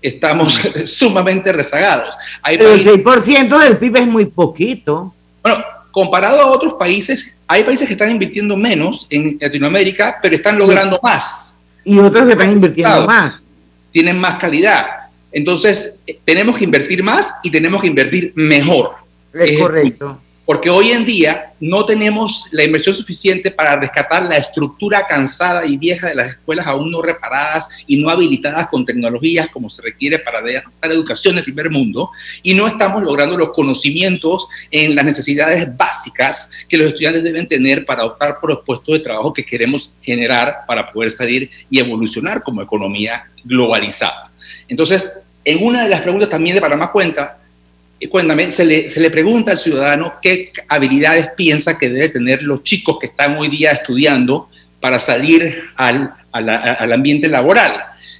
Estamos sumamente rezagados. Hay Pero el 6% del PIB es muy poquito. Bueno, comparado a otros países, hay países que están invirtiendo menos en Latinoamérica, pero están logrando más. Y otros que están invirtiendo más. Tienen más calidad. Entonces, eh, tenemos que invertir más y tenemos que invertir mejor. Es correcto porque hoy en día no tenemos la inversión suficiente para rescatar la estructura cansada y vieja de las escuelas aún no reparadas y no habilitadas con tecnologías como se requiere para dar educación del primer mundo, y no estamos logrando los conocimientos en las necesidades básicas que los estudiantes deben tener para optar por los puestos de trabajo que queremos generar para poder salir y evolucionar como economía globalizada. Entonces, en una de las preguntas también de Panamá Cuenta, cuéntame, se le, se le pregunta al ciudadano qué habilidades piensa que debe tener los chicos que están hoy día estudiando para salir al, al, ambiente laboral.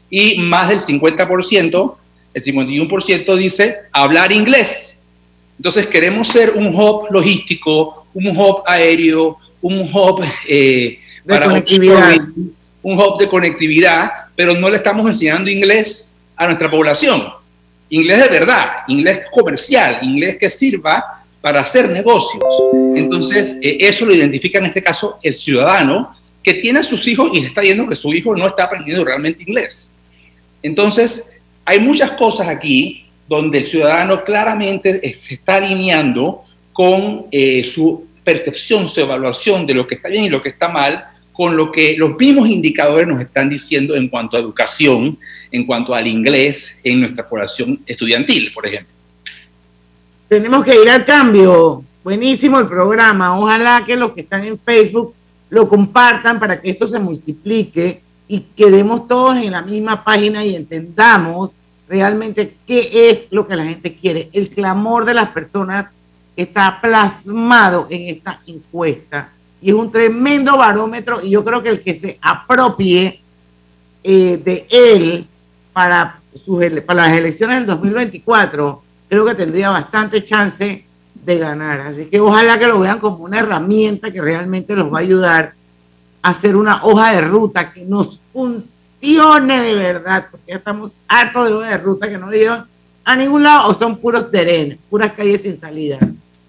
Y más del 50%, el 51% dice hablar inglés. Entonces queremos ser un hub logístico, un hub aéreo, un hub eh, de conectividad. Un hub de conectividad, pero no le estamos enseñando inglés a nuestra población inglés de verdad, inglés comercial, inglés que sirva para hacer negocios. Entonces, eh, eso lo identifica en este caso el ciudadano que tiene a sus hijos y está viendo que su hijo no está aprendiendo realmente inglés. Entonces, hay muchas cosas aquí donde el ciudadano claramente se está alineando con eh, su percepción, su evaluación de lo que está bien y lo que está mal, con lo que los mismos indicadores nos están diciendo en cuanto a educación, en cuanto al inglés en nuestra población estudiantil, por ejemplo. Tenemos que ir al cambio. Buenísimo el programa. Ojalá que los que están en Facebook lo compartan para que esto se multiplique y quedemos todos en la misma página y entendamos realmente qué es lo que la gente quiere. El clamor de las personas está plasmado en esta encuesta y es un tremendo barómetro y yo creo que el que se apropie eh, de él para, para las elecciones del 2024, creo que tendría bastante chance de ganar. Así que ojalá que lo vean como una herramienta que realmente los va a ayudar a hacer una hoja de ruta que nos funcione de verdad, porque ya estamos hartos de hoja de ruta que no le llevan a ningún lado o son puros terrenos, puras calles sin salidas.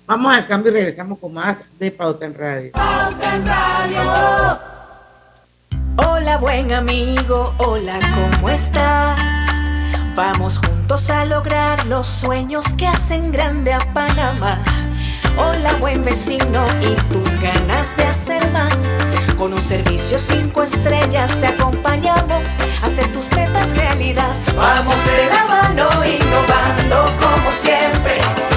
Vamos al cambio y regresamos con más de Pauta en Radio. Pauta en Radio. Hola buen amigo, hola, ¿cómo estás? Vamos juntos a lograr los sueños que hacen grande a Panamá. Hola buen vecino y tus ganas de hacer más. Con un servicio cinco estrellas te acompañamos a hacer tus metas realidad. Vamos de la mano innovando como siempre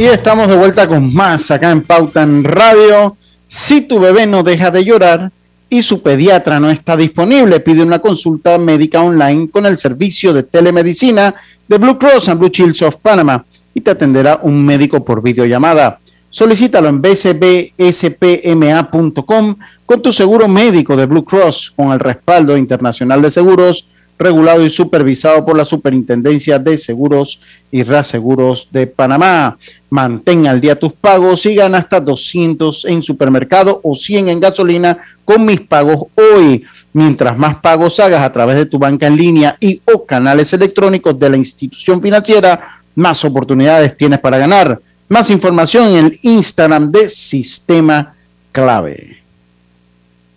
Y estamos de vuelta con más acá en Pauta Radio. Si tu bebé no deja de llorar y su pediatra no está disponible, pide una consulta médica online con el servicio de telemedicina de Blue Cross and Blue Shields of Panama y te atenderá un médico por videollamada. Solicítalo en bcbspma.com con tu seguro médico de Blue Cross con el respaldo internacional de seguros regulado y supervisado por la Superintendencia de Seguros y Reaseguros de Panamá. Mantén al día tus pagos y gana hasta 200 en supermercado o 100 en gasolina con mis pagos hoy. Mientras más pagos hagas a través de tu banca en línea y o canales electrónicos de la institución financiera, más oportunidades tienes para ganar. Más información en el Instagram de Sistema Clave.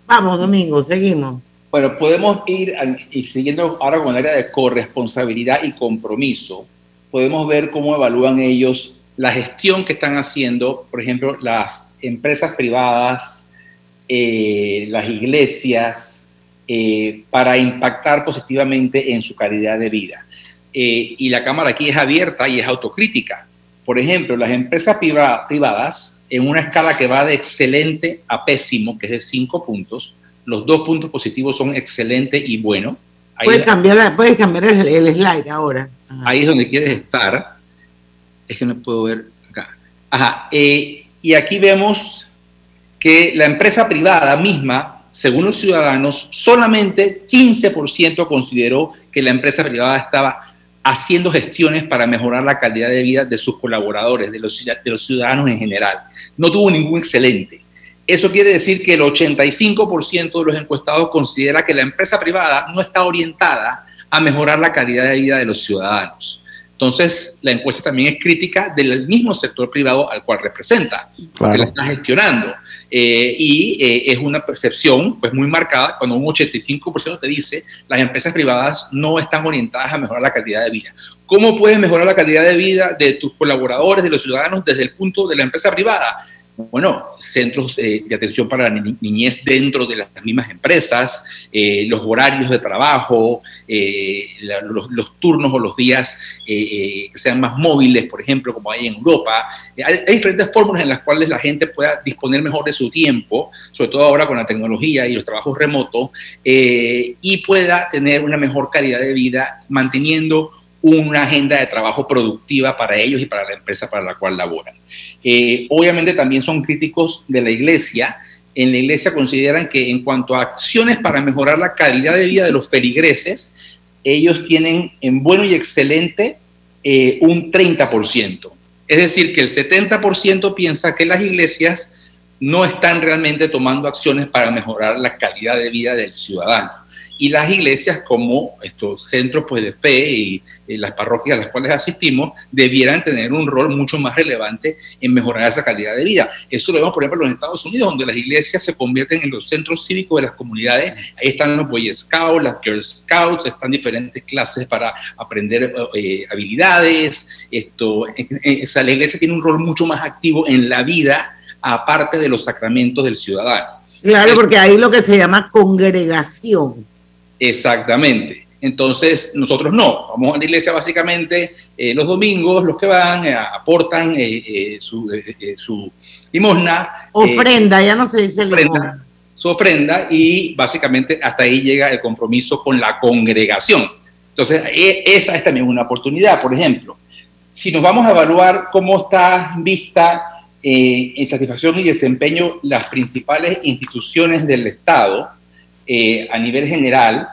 Vamos, Domingo, seguimos. Bueno, podemos ir y siguiendo ahora con el área de corresponsabilidad y compromiso, podemos ver cómo evalúan ellos la gestión que están haciendo, por ejemplo, las empresas privadas, eh, las iglesias, eh, para impactar positivamente en su calidad de vida. Eh, y la Cámara aquí es abierta y es autocrítica. Por ejemplo, las empresas privadas, en una escala que va de excelente a pésimo, que es de cinco puntos, los dos puntos positivos son excelente y bueno. puedes, cambiar, puedes cambiar el, slide ahora. Ahí es donde quieres estar. Es que no puedo ver acá. Ajá. Eh, y aquí vemos que la empresa privada misma, según los ciudadanos, solamente 15% consideró que la empresa privada estaba haciendo gestiones para mejorar la calidad de vida de sus colaboradores, de los, de los ciudadanos en general. No tuvo ningún excelente. Eso quiere decir que el 85% de los encuestados considera que la empresa privada no está orientada a mejorar la calidad de vida de los ciudadanos. Entonces, la encuesta también es crítica del mismo sector privado al cual representa, porque la está gestionando. Eh, y eh, es una percepción pues, muy marcada cuando un 85% te dice las empresas privadas no están orientadas a mejorar la calidad de vida. ¿Cómo puedes mejorar la calidad de vida de tus colaboradores, de los ciudadanos, desde el punto de la empresa privada? Bueno, centros eh, de atención para la niñez dentro de las mismas empresas, eh, los horarios de trabajo, eh, los, turnos o los días que sean más móviles, por ejemplo, como hay en Europa. Hay, diferentes fórmulas en las cuales la gente pueda disponer mejor de su tiempo, sobre todo ahora con la tecnología y los trabajos remotos, y pueda tener una mejor calidad de vida manteniendo una agenda de trabajo productiva para ellos y para la empresa para la cual laboran. Eh, obviamente también son críticos de la iglesia. En la iglesia consideran que en cuanto a acciones para mejorar la calidad de vida de los feligreses, ellos tienen en bueno y excelente eh, un 30%. Es decir, que el 70% piensa que las iglesias no están realmente tomando acciones para mejorar la calidad de vida del ciudadano. Y las iglesias como estos centros pues, de fe y, las parroquias a las cuales asistimos debieran tener un rol mucho más relevante en mejorar esa calidad de vida. Eso lo vemos, por ejemplo, en los Estados Unidos, donde las iglesias se convierten en los centros cívicos de las comunidades. Ahí están los Boy Scouts, las Girl Scouts, están diferentes clases para aprender eh, habilidades. Esto, la iglesia tiene un rol mucho más activo en la vida, aparte de los sacramentos del ciudadano. Claro, porque ahí lo que se llama congregación. Exactamente. Entonces, nosotros no. Vamos a la iglesia básicamente eh, los domingos, los que van, eh, aportan eh, su, su, limosna. Ofrenda, ya no se dice limosna. Su ofrenda y básicamente hasta ahí llega el compromiso con la congregación. Entonces, e, esa es también una oportunidad. Por ejemplo, si nos vamos a evaluar cómo está vista en satisfacción y desempeño las principales instituciones del Estado, eh, a nivel general.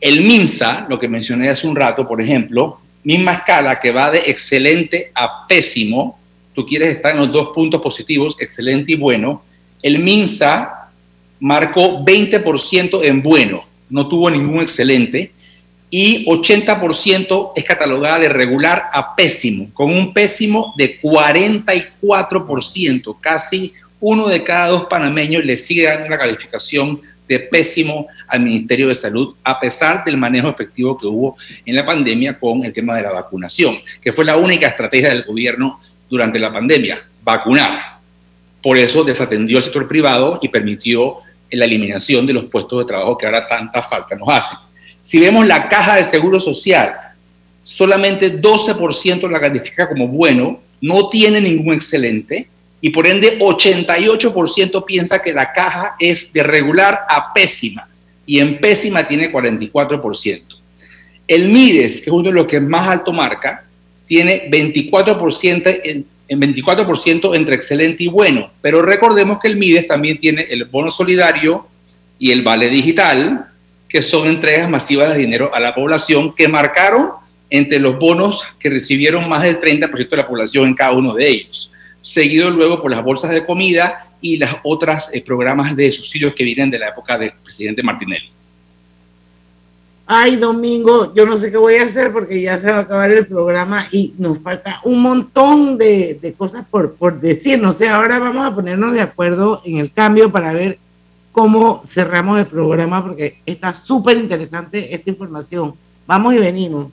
El MINSA, lo que mencioné hace un rato, por ejemplo, misma escala que va de excelente a pésimo, tú quieres estar en los dos puntos positivos, excelente y bueno, el MINSA marcó 20% en bueno, no tuvo ningún excelente, y 80% es catalogada de regular a pésimo, con un pésimo de 44%, casi uno de cada dos panameños le sigue dando la calificación de pésimo al Ministerio de Salud, a pesar del manejo efectivo que hubo en la pandemia con el tema de la vacunación, que fue la única estrategia del gobierno durante la pandemia, vacunar. Por eso desatendió el sector privado y permitió la eliminación de los puestos de trabajo que ahora tanta falta nos hacen. Si vemos la caja de seguro social, solamente 12% la califica como bueno, no tiene ningún excelente, y por ende 88% piensa que la caja es de regular a pésima y en pésima tiene 44%. El MIDES, que es uno de los que más alto marca, tiene 24%, en, 24% entre excelente y bueno, pero recordemos que el MIDES también tiene el bono solidario y el vale digital, que son entregas masivas de dinero a la población que marcaron entre los bonos que recibieron más del 30% de la población en cada uno de ellos seguido luego por las bolsas de comida y las otras eh, programas de subsidios que vienen de la época del presidente Martinelli. Ay, Domingo, yo no sé qué voy a hacer porque ya se va a acabar el programa y nos falta un montón de, de cosas por, por decir. No sé, ahora vamos a ponernos de acuerdo en el cambio para ver cómo cerramos el programa porque está súper interesante esta información. Vamos y venimos.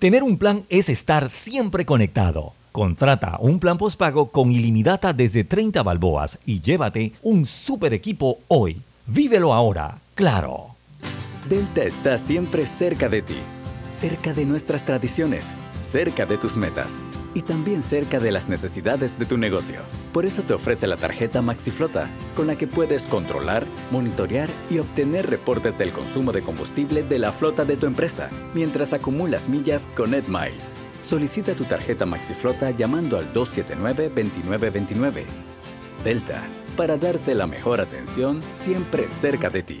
Tener un plan es estar siempre conectado. Contrata un plan postpago con ilimitada desde 30 balboas y llévate un super equipo hoy. Vívelo ahora, claro. Delta está siempre cerca de ti, cerca de nuestras tradiciones, cerca de tus metas y también cerca de las necesidades de tu negocio. Por eso te ofrece la tarjeta MaxiFlota, con la que puedes controlar, monitorear y obtener reportes del consumo de combustible de la flota de tu empresa, mientras acumulas millas con EdMiles. Solicita tu tarjeta MaxiFlota llamando al 279-2929. Delta, para darte la mejor atención siempre cerca de ti.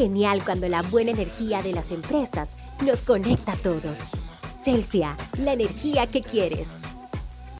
Genial cuando la buena energía de las empresas nos conecta a todos. Celsia, la energía que quieres.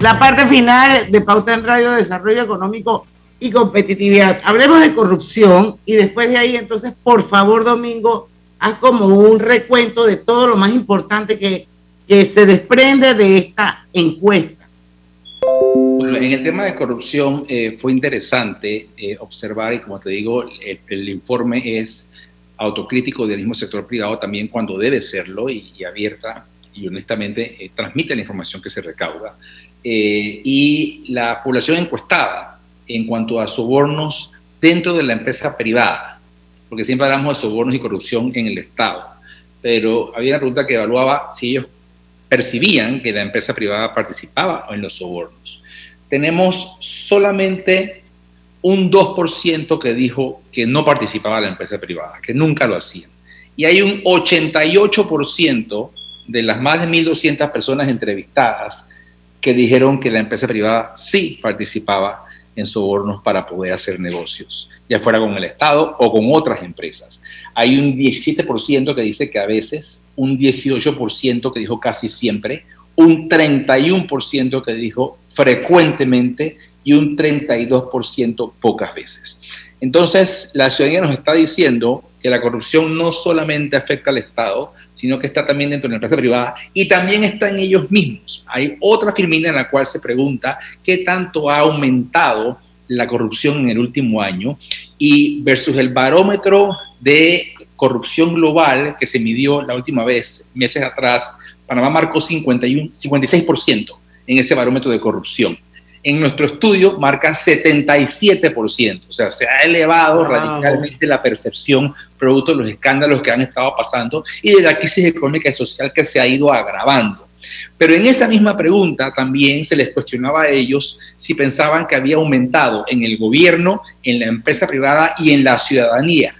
La parte final de Pauta en Radio, Desarrollo Económico y Competitividad. Hablemos de corrupción y después de ahí, entonces, por favor, Domingo, haz como un recuento de todo lo más importante que, que se desprende de esta encuesta. Bueno, en el tema de corrupción eh, fue interesante eh, observar, y como te digo, el, informe es autocrítico del mismo sector privado también cuando debe serlo y, abierta y honestamente eh, transmite la información que se recauda. Y la población encuestada en cuanto a sobornos dentro de la empresa privada, porque siempre hablamos de sobornos y corrupción en el Estado, pero había una pregunta que evaluaba si ellos percibían que la empresa privada participaba en los sobornos. Tenemos solamente un 2% que dijo que no participaba la empresa privada, que nunca lo hacían. Y hay un 88% de las más de 1.200 personas entrevistadas que dijeron que la empresa privada sí participaba en sobornos para poder hacer negocios, ya fuera con el Estado o con otras empresas. Hay un 17% que dice que a veces, un 18% que dijo casi siempre, un 31% que dijo frecuentemente y un 32% pocas veces. Entonces, la ciudadanía nos está diciendo que la corrupción no solamente afecta al Estado, sino que está también dentro de la empresa privada y también está en ellos mismos. Hay otra filmina en la cual se pregunta qué tanto ha aumentado la corrupción en el último año y versus el barómetro de corrupción global que se midió la última vez, meses atrás, Panamá marcó 51, 56% en ese barómetro de corrupción. En nuestro estudio marca 77%, o sea, se ha elevado Wow. radicalmente la percepción producto de los escándalos que han estado pasando y de la crisis económica y social que se ha ido agravando. Pero en esa misma pregunta también se les cuestionaba a ellos si pensaban que había aumentado en el gobierno, en la empresa privada y en la ciudadanía.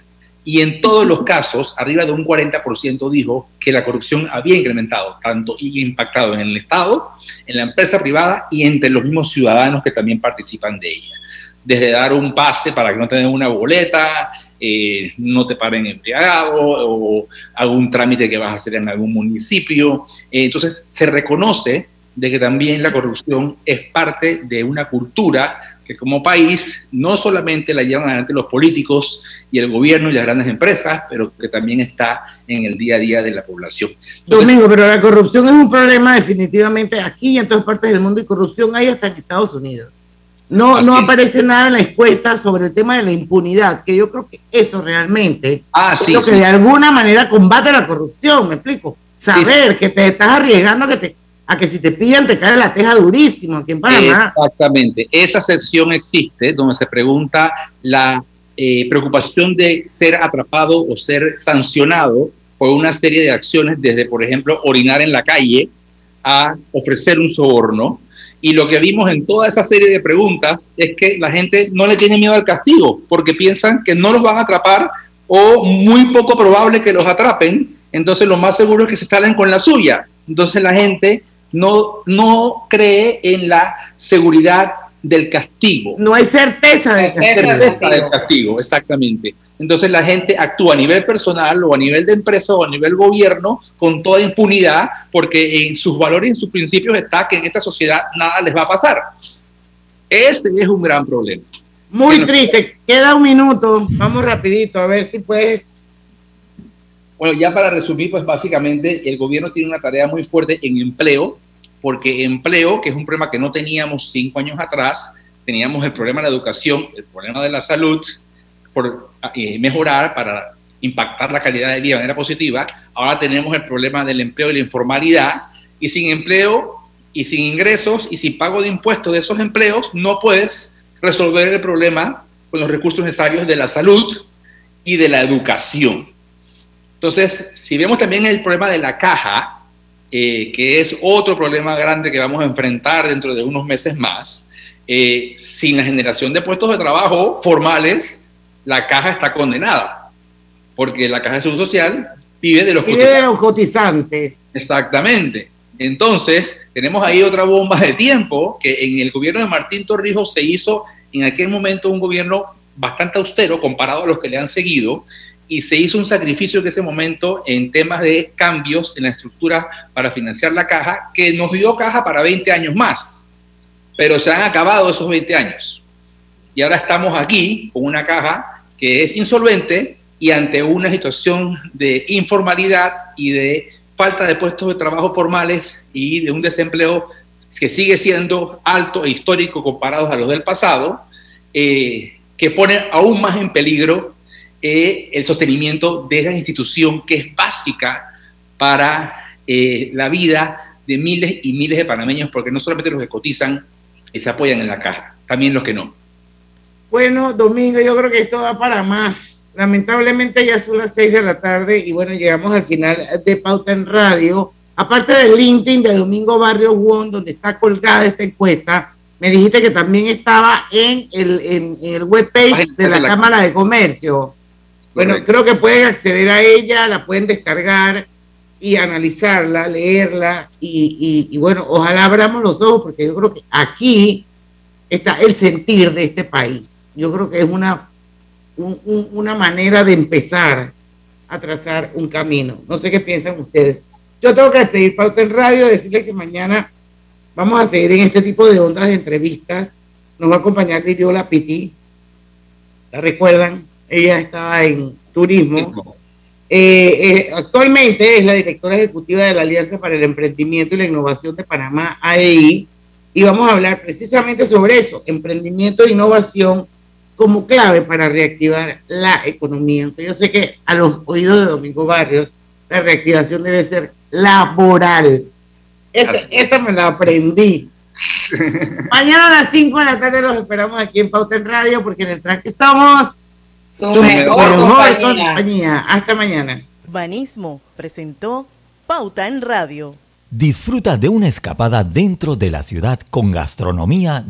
Y en todos los casos, arriba de un 40% dijo que la corrupción había incrementado tanto y impactado en el Estado, en la empresa privada y entre los mismos ciudadanos que también participan de ella. Desde dar un pase para que no te den una boleta, eh, no te paren embriagado o algún trámite que vas a hacer en algún municipio. Eh, entonces se reconoce de que también la corrupción es parte de una cultura que como país no solamente la llevan adelante los políticos y el gobierno y las grandes empresas, pero que también está en el día a día de la población. Domingo, pero la corrupción es un problema definitivamente aquí y en todas partes del mundo y corrupción hay hasta en Estados Unidos. No, no aparece nada en la encuesta sobre el tema de la impunidad, que yo creo que eso realmente Ah, es lo que sí. de alguna manera combate la corrupción, me explico. Saber que te estás arriesgando a que, te, a que si te pillan te cae la teja durísimo aquí en Panamá. Exactamente. Esa sección existe donde se pregunta la eh, preocupación de ser atrapado o ser sancionado por una serie de acciones, desde, por ejemplo, orinar en la calle a ofrecer un soborno. Y lo que vimos en toda esa serie de preguntas es que la gente no le tiene miedo al castigo porque piensan que no los van a atrapar o muy poco probable que los atrapen. entonces lo más seguro es que se salen con la suya. Entonces la gente no, no cree en la seguridad del castigo. No hay certeza de castigo. Certeza del castigo, exactamente. Entonces la gente actúa a nivel personal o a nivel de empresa o a nivel gobierno con toda impunidad porque en sus valores y en sus principios está que en esta sociedad nada les va a pasar. Este es un gran problema. Muy triste. Queda un minuto. Vamos rapidito a ver si puedes. Bueno, ya para resumir, pues básicamente el gobierno tiene una tarea muy fuerte en empleo, porque empleo, que es un problema que no teníamos cinco años atrás, teníamos el problema de la educación, el problema de la salud, por eh, mejorar para impactar la calidad de vida de manera positiva. Ahora tenemos el problema del empleo y la informalidad, y sin empleo y sin ingresos y sin pago de impuestos de esos empleos, no puedes resolver el problema con los recursos necesarios de la salud y de la educación. Entonces, si vemos también el problema de la caja, eh, que es otro problema grande que vamos a enfrentar dentro de unos meses más, eh, sin la generación de puestos de trabajo formales, la caja está condenada, porque la caja de seguro social vive de los, vive de los cotizantes. Exactamente. Entonces, tenemos ahí otra bomba de tiempo que en el gobierno de Martín Torrijos se hizo en aquel momento un gobierno bastante austero comparado a los que le han seguido y se hizo un sacrificio en ese momento en temas de cambios en la estructura para financiar la caja que nos dio caja para 20 años más, pero se han acabado esos 20 años. Y ahora estamos aquí con una caja que es insolvente y ante una situación de informalidad y de falta de puestos de trabajo formales y de un desempleo que sigue siendo alto e histórico comparados a los del pasado, eh, que pone aún más en peligro eh, el sostenimiento de esa institución que es básica para eh, la vida de miles y miles de panameños, porque no solamente los que cotizan y se apoyan en la caja, también los que no. Bueno, Domingo, yo creo que esto va para más. Lamentablemente ya son las seis de la tarde y bueno, llegamos al final de Pauta en Radio. Aparte del LinkedIn de Domingo Barrio Won, donde está colgada esta encuesta, me dijiste que también estaba en el, en, el webpage de la, Cámara de Comercio. Bueno, creo que pueden acceder a ella, la pueden descargar y analizarla, leerla y, y, bueno, ojalá abramos los ojos porque yo creo que aquí está el sentir de este país. Yo creo que es una, una manera de empezar a trazar un camino. No sé qué piensan ustedes. Yo tengo que despedir Pauta en Radio, decirle que mañana vamos a seguir en este tipo de ondas de entrevistas. Nos va a acompañar Liriola Piti. ¿La recuerdan? Ella estaba en turismo. Eh, eh, actualmente es la directora ejecutiva de la Alianza para el Emprendimiento y la Innovación de Panamá, AEI, y vamos a hablar precisamente sobre eso, emprendimiento e innovación como clave para reactivar la economía. Entonces yo sé que a los oídos de Domingo Barrios, la reactivación debe ser laboral. Esta, me la aprendí. Mañana a las 5 de la tarde los esperamos aquí en Pauta en Radio porque en el tranque estamos su mejor, compañía. Hasta mañana. Banismo presentó Pauta en Radio. Disfruta de una escapada dentro de la ciudad con gastronomía